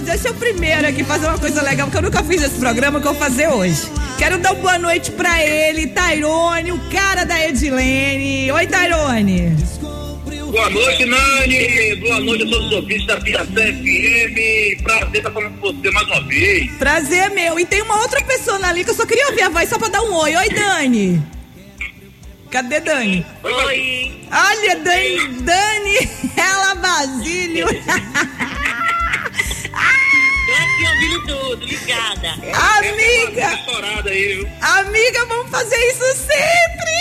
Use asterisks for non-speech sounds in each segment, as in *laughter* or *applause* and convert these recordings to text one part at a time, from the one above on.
deixa eu primeiro aqui fazer uma coisa legal, porque eu nunca fiz esse programa que eu vou fazer hoje. Quero dar uma boa noite pra ele, Tairone, o cara da Edilene. Oi, Tairone. Boa noite, Nani. Boa noite a todos os ouvintes da Piacé FM. Prazer estar falando com você mais uma vez. Prazer é meu. E tem uma outra pessoa ali que eu só queria ouvir a voz só pra dar um oi. Oi, Dani. Cadê Dani? Oi. Olha, Dani, Dani, *laughs* ela Basílio. *laughs* Ouvindo tudo, ligada. Amiga, Estourada aí, viu? amiga, vamos fazer isso sempre.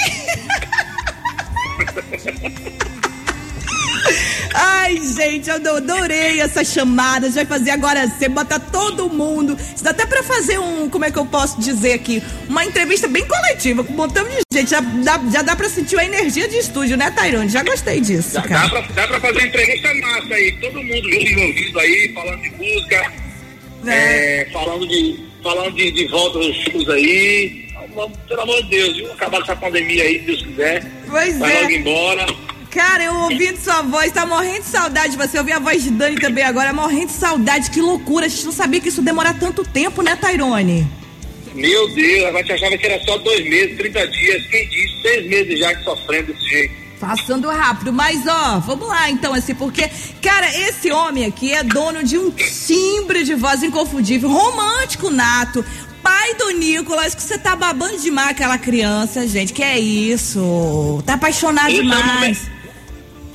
Ai, gente, eu adorei essa chamada. A gente vai fazer agora você bota todo mundo. Isso dá até pra fazer um, como é que eu posso dizer aqui? Uma entrevista bem coletiva, com um montão de gente. Já dá, já dá pra sentir a energia de estúdio, né, Tairone? Já gostei disso, Dá, dá, pra, dá pra fazer entrevista massa aí. Todo mundo junto envolvido aí, falando de música, É. é, falando, de, falando de, de volta aos shows aí. Pelo amor de Deus, viu? Acabar com essa pandemia aí, se Deus quiser. Pois Vai logo é. embora. Cara, eu ouvindo sua voz, tá morrendo de saudade de você. Eu ouvi a voz de Dani também agora, morrendo de saudade. Que loucura. A gente não sabia que isso demora tanto tempo, né, Tairone? Meu Deus, a gente achava que era só dois meses, 30 dias. Quem disse? Seis meses já que sofrendo desse jeito. Passando rápido, mas ó, vamos lá então, assim, porque, cara, esse homem aqui é dono de um timbre de voz inconfundível, romântico nato, pai do Nicolas, que você tá babando demais aquela criança, gente, que é isso? Tá apaixonado Esse é demais. momento-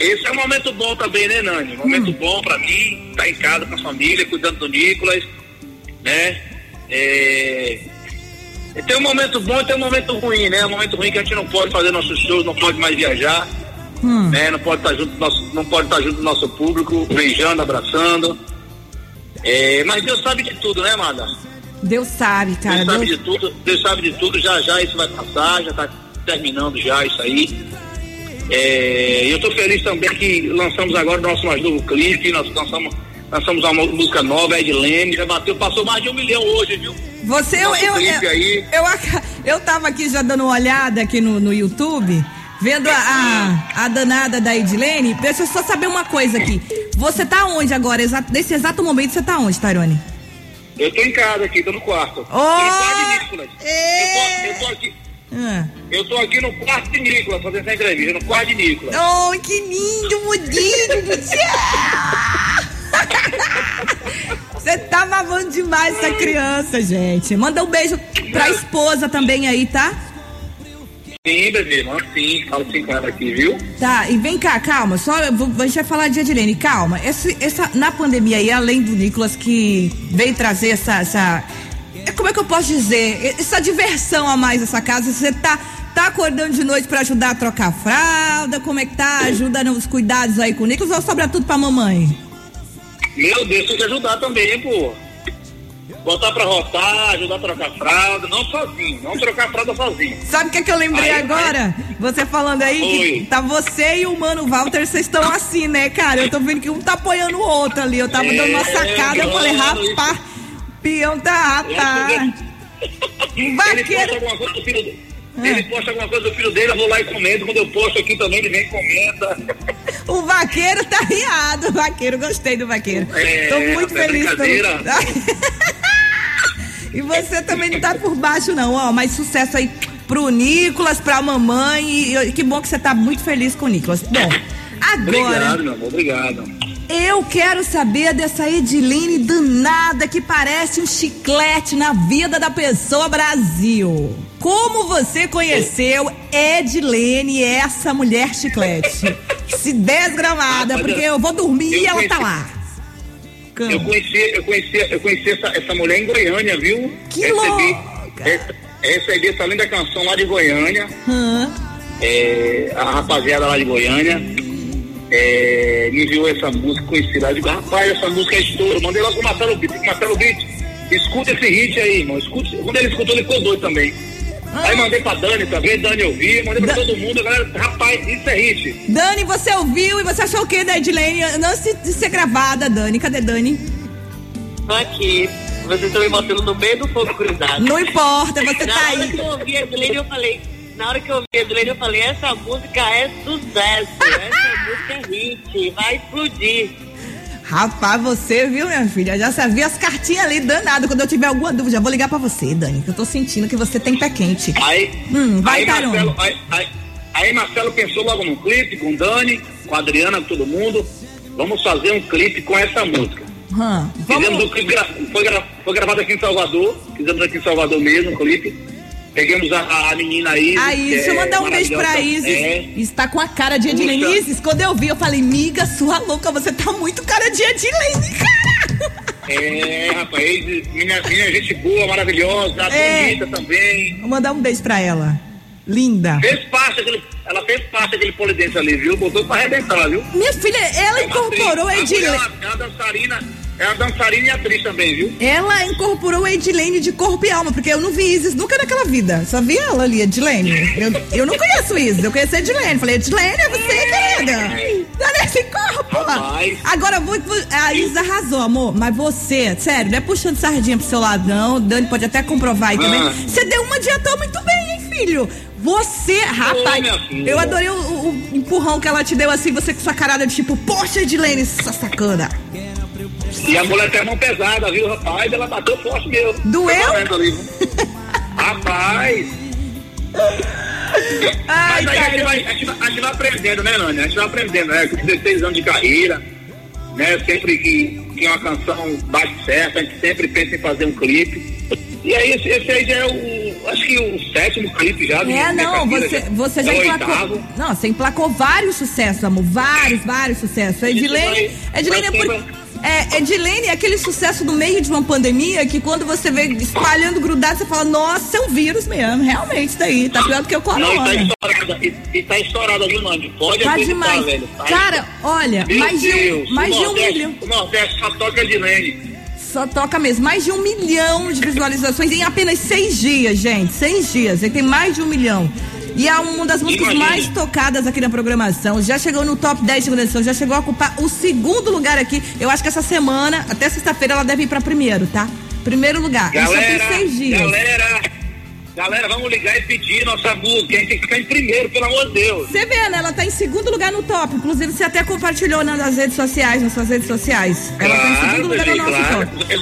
Esse é um momento bom também, né, Nani? Um momento bom pra mim, tá em casa com a família, cuidando do Nicolas, né? É... Tem um momento bom e tem um momento ruim, né? Um momento ruim que a gente não pode fazer nossos shows, não pode mais viajar, né? Não pode estar junto do nosso, não pode estar junto do nosso público, beijando, abraçando. É, Mas Deus sabe de tudo, né, Amada? Deus sabe, cara. Deus sabe Deus- de tudo, Deus sabe de tudo, já já isso vai passar, já tá terminando já isso aí. É, eu tô feliz também que lançamos agora o nosso mais novo clipe, nós lançamos, lançamos uma música nova, Ed Leme, já bateu, passou mais de um milhão hoje, viu? Você, eu, eu, eu, eu, eu tava aqui já dando uma olhada aqui no, no YouTube, vendo a, a, a danada da Edilene. Deixa eu só saber uma coisa aqui. Você tá onde agora? Exato, nesse exato momento você tá onde, Tairone? Eu tô em casa aqui, tô no quarto. É! Eu, tô, eu, tô aqui, Ah. eu tô aqui no quarto de Nicolas, fazendo essa entrevista, no quarto de Nicolas. Oh, que lindo, mudinho do céu! *laughs* Você tá babando demais essa criança, gente. Manda um beijo pra esposa também aí, tá? Sim, bebê, mano, sim, fala sim, aqui, viu? Tá, e vem cá, calma, só vou- a gente vai falar de Edilene, calma. Esse, essa, na pandemia aí, além do Nicolas que veio trazer essa, essa. é, Como é que eu posso dizer? Essa diversão a mais nessa casa, você tá, tá acordando de noite pra ajudar a trocar a fralda? Como é que tá? Ajuda nos cuidados aí com o Nicolas ou sobra tudo pra mamãe? Meu Deus, tem que ajudar também, pô. Botar pra rotar, ajudar a trocar fralda, não sozinho, não trocar fralda sozinho. Sabe o que, é que eu lembrei Aí, agora? Você falando aí que Oi. tá você e o Mano Walter, vocês estão *laughs* assim, né, cara? Eu tô vendo que um tá apoiando o outro ali. Eu tava dando uma É, sacada, eu falei, rapaz, peão tá, rapaz. Ele Vaqueiro. alguma coisa filho. Ah. Ele posta alguma coisa do filho dele, eu vou lá e comento. Quando eu posto aqui também, ele vem e comenta. O vaqueiro tá riado. O vaqueiro, gostei do vaqueiro. É, Tô muito é feliz. brincadeira. *laughs* e você também não tá por baixo, não, ó. Mas sucesso aí pro Nicolas, pra mamãe. E, e que bom que você tá muito feliz com o Nicolas. Bom, agora. Obrigado, meu amor, obrigado. Eu quero saber dessa Ediline danada que parece um chiclete na vida da pessoa Brasil. Como você conheceu Edilene, essa mulher chiclete? Se desgramada, Ah, porque eu- vou dormir e eu ela tá lá. Eu conheci, eu conheci, eu conheci essa, essa mulher em Goiânia, viu? Que recebi, louca! re- recebi essa linda canção lá de Goiânia. Hã? é, a rapaziada lá de Goiânia é, me enviou essa música, conheci lá, eu digo, rapaz, essa música é estouro, mandei logo pro Marcelo Beat, Marcelo Beat, escuta esse hit aí, irmão, escuta, quando ele escutou, ele ficou doido também. Aí mandei pra Dani também, Dani ouviu, mandei pra Da- todo mundo, galera, rapaz, isso é hit. Dani, você ouviu e você achou o que da Edilene? Não se, de ser gravada, Dani. Cadê Dani? Tô aqui. Vocês estão me botando no meio do fogo cruzado. Não importa, você Na tá hora aí. que eu ouvi a Edilene, eu falei. Na hora que eu ouvi a Edilene, eu falei: essa música é sucesso. Essa música é hit. Vai explodir. Rapaz, você viu, minha filha? Já sabia as cartinhas ali, danado. Quando eu tiver alguma dúvida, já vou ligar pra você, Dani, que eu tô sentindo que você tem pé quente. Aí, Hum, vai, aí. Marcelo, aí, aí, aí Marcelo pensou logo num clipe com Dani, com a Adriana, com todo mundo. Vamos fazer um clipe com essa música. Hum, Fizemos vamos. o clipe, gra- foi, gra- foi gravado aqui em Salvador, fizemos aqui em Salvador mesmo o clipe. Pegamos a, a menina aí. A Isis, deixa eu mandar um beijo pra Isis. É, Está com a cara de Edilene. Puxa. Isis, quando eu vi, eu falei, miga, sua louca, você tá muito cara de Edilene, cara. é, rapaz, Isis, minha, minha gente boa, maravilhosa, É. bonita também. Vou mandar um beijo pra ela. Linda. Fez parte daquele, ela fez parte daquele polidense ali, viu? Botou pra arrebentar, viu? Minha filha, ela É incorporou a atriz. Edilene. A mulher É uma dançarina, é uma dançarina e atriz também, viu? Ela incorporou a Edilene de corpo e alma, porque eu não vi Isis nunca naquela vida. Só vi ela ali, Edilene. Eu, eu não conheço Isis, eu conheço a Edilene. Falei, Edilene, é você, querida. Tá nesse corpo. Rapaz. Agora, vou, a Isis arrasou, amor. Mas você, sério, não é puxando sardinha pro seu lado, não. Dani pode até comprovar aí também. Ah. Você deu uma dieta muito bem, hein, filho? Você, rapaz, filha. eu adorei o, o- o empurrão que ela te deu assim, você com sua carada de tipo, poxa, Edilene, sua sacana. E a mulher tem a mão pesada, viu, rapaz? Ela bateu forte mesmo. Doeu? Viu? rapaz! Ai, Mas aí a gente, vai, a, gente vai, a gente vai aprendendo, né, Nani? A gente vai aprendendo, né? Com 16 anos de carreira, né? Sempre que, que uma canção bate certo, a gente sempre pensa em fazer um clipe. E aí, esse, esse aí já é o, acho que o sétimo clipe já. É, não, carreira, você, você já é o emplacou. oitavo. Não, você emplacou vários sucessos, amor. Vários, vários sucessos. Edilene. Edilene é, por, é, Edilene é aquele sucesso no meio de uma pandemia que quando você vê espalhando grudado, você fala, nossa, é um vírus mesmo. Realmente, isso daí. Tá pior do que o Não, e tá estourada. E, e tá estourada, viu, Nani? Pode Tá demais. velho. Tá Cara, olha, Meu mais de um, Deus, mais de um milhão. O Nordeste só toca de Lene. Só toca mesmo. Mais de um milhão de visualizações em apenas seis dias, gente. Seis dias. Ele tem mais de um milhão. E é uma das músicas Imagina. mais tocadas aqui na programação. Já chegou no top 10 de programação, já chegou a ocupar o segundo lugar aqui. Eu acho que essa semana, até sexta-feira, ela deve ir pra primeiro, tá? Primeiro lugar. Isso Galera, tem seis dias. galera, galera, vamos ligar e pedir nossa música. A gente tem que ficar em primeiro, pelo amor de Deus. Você vê, né? Ela tá em segundo lugar no top. Inclusive, você até compartilhou nas redes sociais, nas suas redes sociais. Ela tá em segundo lugar no nosso claro. top. Eu,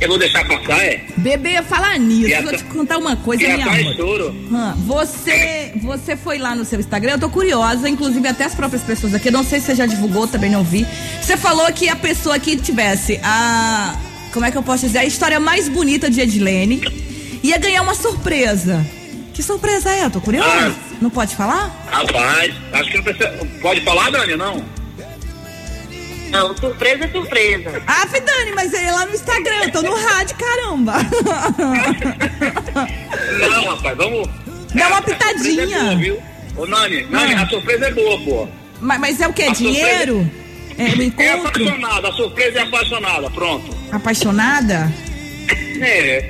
eu vou deixar passar, é? Bebê, falar nisso, vou te contar uma coisa, minha atrás amor. Você, você foi lá no seu Instagram, eu tô curiosa, inclusive até as próprias pessoas aqui, eu não sei se você já divulgou, também não vi. Você falou que a pessoa que tivesse a. Como é que eu posso dizer? A história mais bonita de Edilene ia ganhar uma surpresa. Que surpresa é? Eu tô curiosa. Ah. Não pode falar? Rapaz, acho que não precisa. Pode falar, Dani, não? Não, surpresa é surpresa. Ah, Dani, mas é lá no Instagram, eu tô no rádio, caramba. Não, rapaz, vamos. Dá uma A surpresa pitadinha. É boa, viu? Ô, Nani, Nani, Ah. a surpresa é boa, pô. mas, mas é o quê? A surpresa- Dinheiro? É um É encontro? apaixonada, a surpresa é apaixonada, pronto. Apaixonada? É,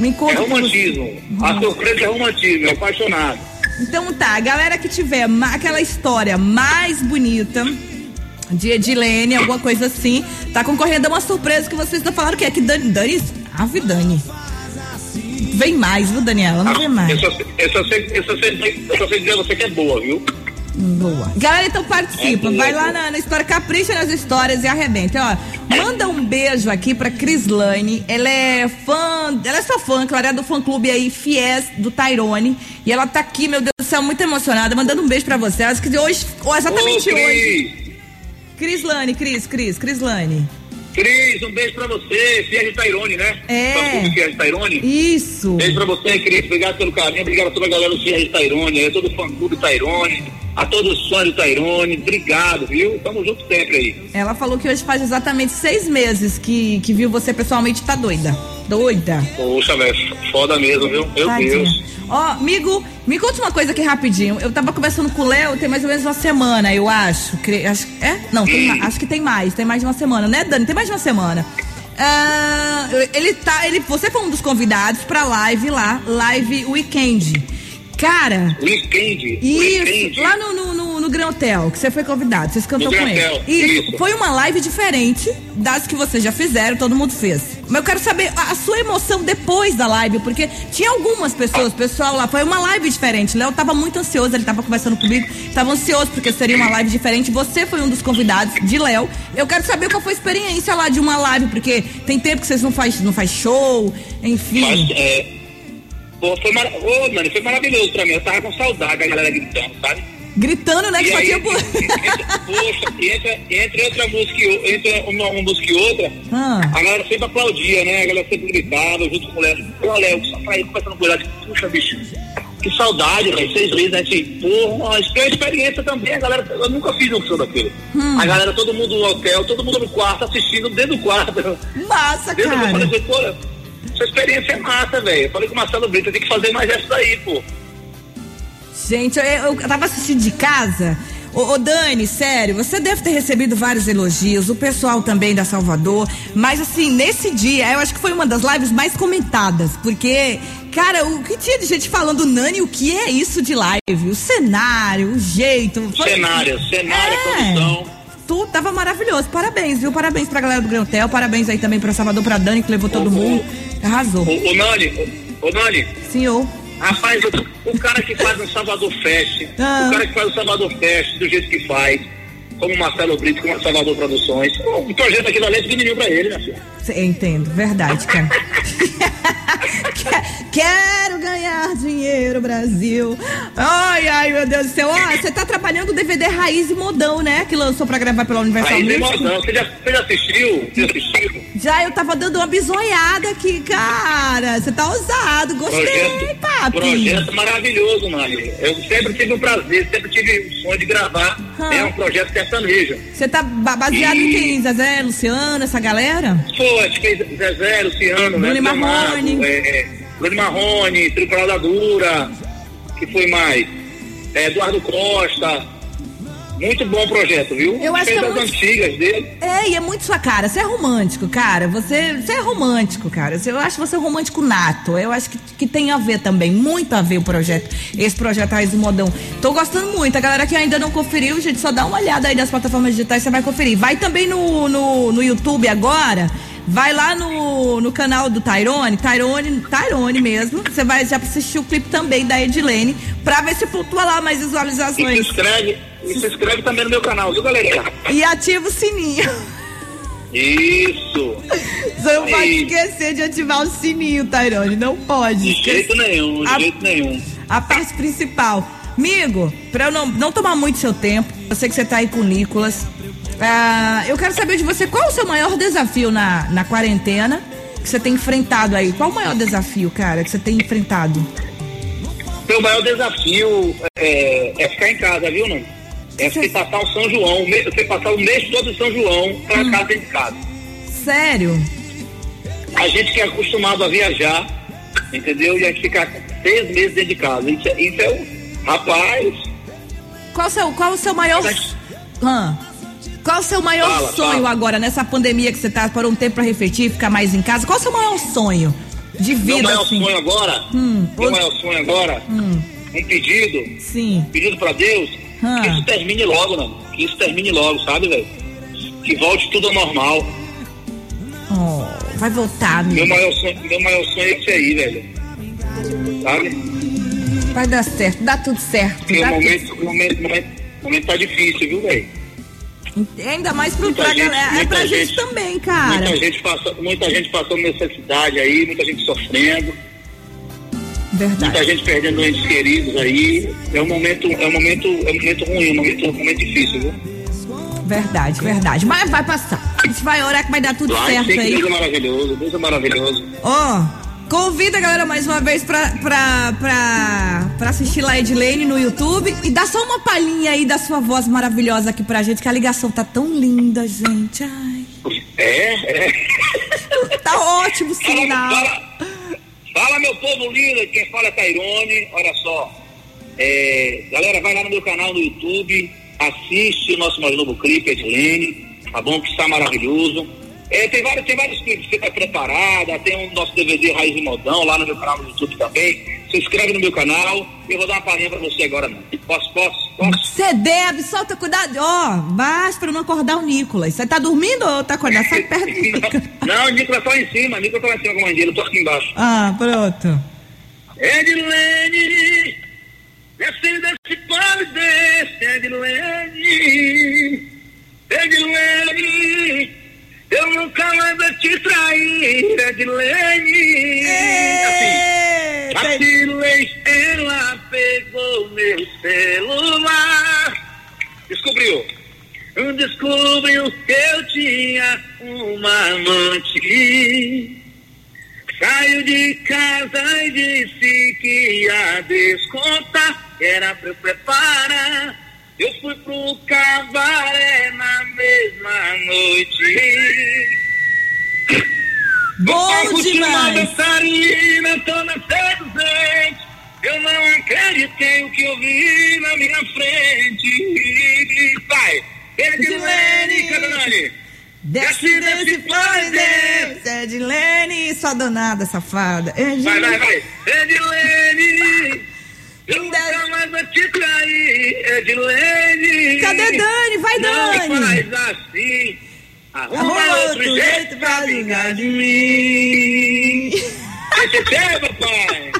Um é encontro com você. romantismo. A surpresa é romantismo, é apaixonado. Então tá, a galera que tiver aquela história mais bonita de Edilene, alguma coisa assim, tá concorrendo a uma surpresa que vocês estão falando que é que Dani, Dani, ave Dani. Vem mais, viu, Daniela? Não vem Eu mais. só, eu, só sei, eu, só sei, eu só sei dizer a você que é boa, viu? Boa. Galera, então participa. É Vai lá na, na história, capricha nas histórias e arrebenta. Ó, manda um beijo aqui pra Crislane. Ela é fã, ela é sua fã, claro, é do fã clube aí, Fies, do Tyrone. E ela tá aqui, meu Deus do céu, muito emocionada, mandando um beijo pra você. Ela disse que hoje, exatamente Ô, hoje. Cris, Crislane, Cris, Cris, Crislane. Cris, um beijo pra você, Fiel de Tairone, né? É. Fiel de Tairone. Isso. Beijo pra você, Cris. Obrigado pelo carinho. Obrigado a toda a galera do Fiel de Tairone, a todo o fã-clube Tairone, a todos os fãs do Tairone. Obrigado, viu? Tamo junto sempre aí. Ela falou que hoje faz exatamente seis meses que, que viu você pessoalmente, tá doida. Doida. Poxa, velho, foda mesmo, viu? Meu Tadinha. Deus. Ó, amigo, me conta uma coisa aqui rapidinho. Eu tava conversando com o Léo tem mais ou menos uma semana, eu acho. Cre- acho é? Não, tem acho que tem mais. Tem mais de uma semana, né, Dani? Tem mais de uma semana. Ah, ele tá. Ele, você foi um dos convidados pra live lá, live weekend. Cara, Weekend. isso, Weekend. lá no, no, no, no Gran Hotel, que você foi convidado, vocês cantou No com ele. Hotel, Isso. isso. Foi uma live diferente das que vocês já fizeram, todo mundo fez. Mas eu quero saber a, a sua emoção depois da live, porque tinha algumas pessoas, pessoal lá, foi uma live diferente. Léo tava muito ansioso, ele tava conversando comigo, tava ansioso porque seria uma live diferente. Você foi um dos convidados de Léo. Eu quero saber qual foi a experiência lá de uma live, porque tem tempo que vocês não faz, não faz show, enfim. Mas, é, pô, foi, mara... Ô, mano, foi maravilhoso pra mim. Eu tava com saudade da galera gritando, sabe? Gritando, né? Que E só aí, entre, *laughs* poxa, e entre, entre outra música e entre uma, uma música e outra, Ah. a galera sempre aplaudia, né? A galera sempre gritava junto com o Léo. Pô, Léo, só pra ir conversando com o Léo. Puxa, bicho, que saudade, velho. Seis meses, né? Assim, porra, isso foi uma experiência também. A galera, eu nunca fiz um show daquele. Hum. A galera, todo mundo no hotel, todo mundo no quarto, assistindo dentro do quarto. Massa, Dentro do quarto, eu cara. falei, pô, essa experiência é massa, velho. Eu falei com o Marcelo Brito, tem que fazer mais essa daí, pô. Gente, eu, eu tava assistindo de casa. Ô, ô, Dani, sério, você deve ter recebido vários elogios, o pessoal também da Salvador, mas assim, nesse dia, eu acho que foi uma das lives mais comentadas, porque, cara, o que tinha de gente falando, Nani, o que é isso de live? O cenário, o jeito. foi- Cenário, cenário, É. produção. Tu tava maravilhoso, parabéns, viu? Parabéns pra galera do Gran Hotel, parabéns aí também pra Salvador, pra Dani, que levou todo mundo. Arrasou. Ô, ô Nani, ô, ô Nani, Senhor. rapaz, o, o cara que faz o Salvador Fest, Ah. o cara que faz o Salvador Fest do jeito que faz, como o Marcelo Brito, como Salvador Produções, o projeto aqui da Leste é pequenininho pra ele, né, entendo, verdade, cara. *laughs* Brasil. Ai, ai, meu Deus do céu. Ó, você tá trabalhando o DVD Raiz e Modão, né? Que lançou pra gravar pela Universal Aí tem Music. emoção. Você já, você já assistiu? Você já assistiu? Já eu tava dando uma bisoiada aqui, cara. Você tá ousado. Gostei, Projeto, papi. projeto maravilhoso, Nani. Eu sempre tive um prazer, sempre tive o sonho de gravar. Ah. É um projeto sertanejo. Você tá ba- baseado em quem? Zezé, Luciano, essa galera? Pô, acho que Zezé, Luciano, Bruno né? Marrone. É, é, Bruno Marrone, da Dura, que foi mais? É, Eduardo Costa. Muito bom projeto, viu? Eu acho Fez que é as muito- antigas dele. É, e é muito sua cara. Você é romântico, cara. Você, você é romântico, cara. Eu acho você romântico nato. Eu acho que, que tem a ver também, muito a ver o projeto. Esse projeto Raiz do Modão. Tô gostando muito. A galera que ainda não conferiu, gente, só dá uma olhada aí nas plataformas digitais, você vai conferir. Vai também no, no, no YouTube agora. Vai lá no, no canal do Tyrone, Tyrone, Tyrone mesmo. Você vai já assistir o clipe também da Edilene, pra ver se pontua lá mais E se visualizações. inscreve, e se inscreve também no meu canal, viu, galerinha? E ativa o sininho. Isso. Você não pode Aí. esquecer de ativar o sininho, Tairone. Não pode. De jeito nenhum, de A- jeito nenhum. A parte principal. Amigo, pra eu não, não tomar muito seu tempo, eu sei que você tá aí com o Nicolas. Ah, eu quero saber de você qual o seu maior desafio na, na quarentena que você tem enfrentado aí. Qual o maior desafio, cara, que você tem enfrentado? Meu maior desafio é, é ficar em casa, viu, não? É você passar o São João, você passar o mês todo em São João pra Hum. casa dentro de casa. Sério? A gente que é acostumado a viajar, entendeu? E a gente ficar seis meses dentro de casa. Isso, é- isso é o. Rapaz, Qual o seu, qual o seu maior. Mas- Hã? Qual o seu maior Fala, sonho fala. agora, nessa pandemia que você tá por um tempo pra refletir, ficar mais em casa? Qual o seu maior sonho de meu vida, maior assim? sonho agora, Hum, meu maior sonho agora, Hum, um pedido, sim. pedido pra Deus, Ah. que isso termine logo, não. Que isso termine logo, sabe, velho? Que volte tudo ao normal. Oh, vai voltar, Meu amigo. maior sonho, meu maior sonho é isso aí, velho. Sabe? Vai dar certo, dá tudo certo. O momento, o momento, momento, o momento tá difícil, viu, velho? Ainda mais pro, Muita pra gente- galera. É muita pra gente, gente- também, cara. Muita gente, passa, muita gente passando necessidade aí, muita gente sofrendo, muita Verdade. gente perdendo entes queridos aí. É um momento, é um momento, é um momento ruim, um momento, um momento difícil, viu? Verdade, verdade. Mas vai passar. A gente vai orar que vai dar tudo Vai, certo aí. Deus é maravilhoso, Deus é maravilhoso. Ó, convida a galera mais uma vez pra, pra, pra, pra assistir lá a Edilene no YouTube e dá só uma palhinha aí da sua voz maravilhosa aqui pra gente, que a ligação tá tão linda, gente. Ai, É, é. *laughs* tá ótimo o Fala, sinal. fala, fala, meu povo lindo, quem fala é Tairone, olha só. É, galera, vai lá no meu canal no YouTube, assiste o nosso mais novo clipe, Edilene, tá bom? Que está maravilhoso. É, tem vários, tem vários clipes que tá preparada, tem o nosso DVD Raiz e Modão lá no meu canal no YouTube também. se inscreve no meu canal. Eu vou dar uma palhinha pra você agora, não. Posso, posso, posso? Você deve, solta cuidado. Ó, basta pra não acordar o Nicolas. Você tá dormindo ou tá acordado? Sai *laughs* perto do Nicolas. Não, o Nicolas tá lá em cima. O Nicolas tá lá em cima com a. Eu tô aqui embaixo. Ah, pronto. Edilene, desce desse pole desse, Edilene. Edilene, eu nunca mais vou te trair, Edilene. Assim, vacilei, ela pegou meu celular. Descobriu. Descobriu que eu tinha uma amante. Saiu de casa e disse que ia descontar, era pra eu preparar. Eu fui pro cabaré na mesma noite. Bom demais. dançarina, tô na seduzente. Eu não acreditei o que eu vi na minha frente. Vai, Edilene, cadê Nani? Desce desse Flores, Edilene, sua danada, safada. Vai, vai, Edilene. vai. Edilene, eu nunca mais vou te trair, Edilene. Cadê Dani? Vai, Não Dani. faz assim. Arruma, Arruma outro jeito pra vingar de mim. É, papai. *laughs*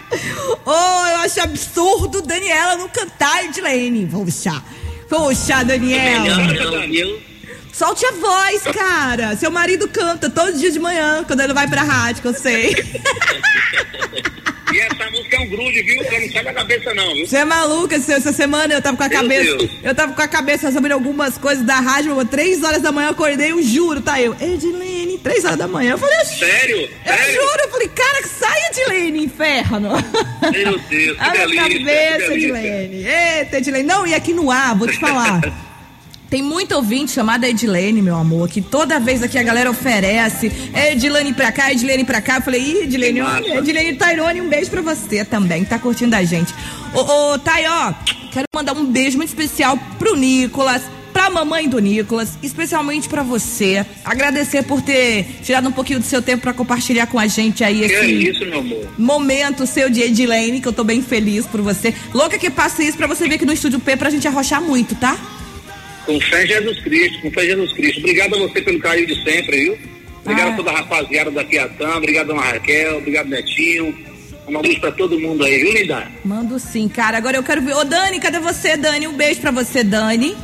Oh, eu acho absurdo Daniela não cantar Edilene. Poxa, poxa, Daniela. Melhor não, viu? Solte a voz, cara. Seu marido canta todo dia de manhã, quando ele vai pra rádio, que eu sei. E essa música é um grude, viu? Ela não sai da cabeça, não, viu? Você é maluca, essa semana eu tava com a Meu cabeça. Deus. Eu tava com a cabeça resolvendo algumas coisas da rádio, três horas da manhã eu acordei, eu juro, tá eu. Edilene, três horas da manhã. Eu falei, eu, Sério? eu Sério? juro, eu falei, cara, que sai Edilene, inferno. Meu Deus, que *laughs* A delícia, que cabeça, delícia. Edilene. Eita, Edilene. Não, e aqui no ar, vou te falar. Tem muito ouvinte chamada Edilene, meu amor, que toda vez aqui a galera oferece é Edilene pra cá, Edilene pra cá. Eu falei, ih, Edilene, olha. Edilene Tairone, um beijo pra você também, que tá curtindo a gente. Ô, ô, Thay, ó, quero mandar um beijo muito especial pro Nicolas, pra mamãe do Nicolas, especialmente pra você. Agradecer por ter tirado um pouquinho do seu tempo pra compartilhar com a gente aí Que é esse isso, meu amor? momento seu de Edilene, que eu tô bem feliz por você. Louca que passe isso pra você vir aqui no Estúdio P pra gente arrochar muito, tá? Com fé em Jesus Cristo, com fé em Jesus Cristo. Obrigado a você pelo carinho de sempre, viu? Obrigado Ah. a toda a rapaziada da Piatã, obrigado a Raquel, obrigado Netinho. Um beijo pra todo mundo aí, viu, linda? Mando sim, cara. Agora eu quero ver. Ô, Dani, cadê você, Dani? Um beijo pra você, Dani.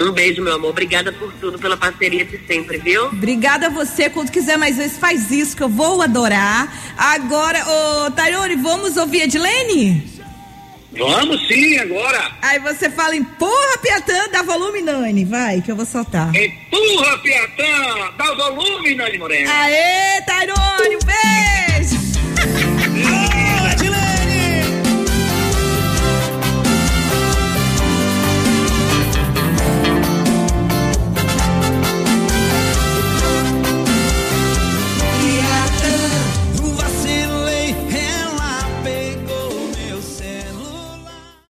Um beijo, meu amor. Obrigada por tudo, pela parceria de sempre, viu? Obrigada a você. Quando quiser mais vezes, faz isso que eu vou adorar. Agora, ô, Tayone, vamos ouvir Edilene? Vamos sim, agora. Aí você fala, empurra, Piatã, dá volume, Nani. Vai, que eu vou soltar. Empurra, Piatã! Dá volume, Nani Morena. Aê, Tayone!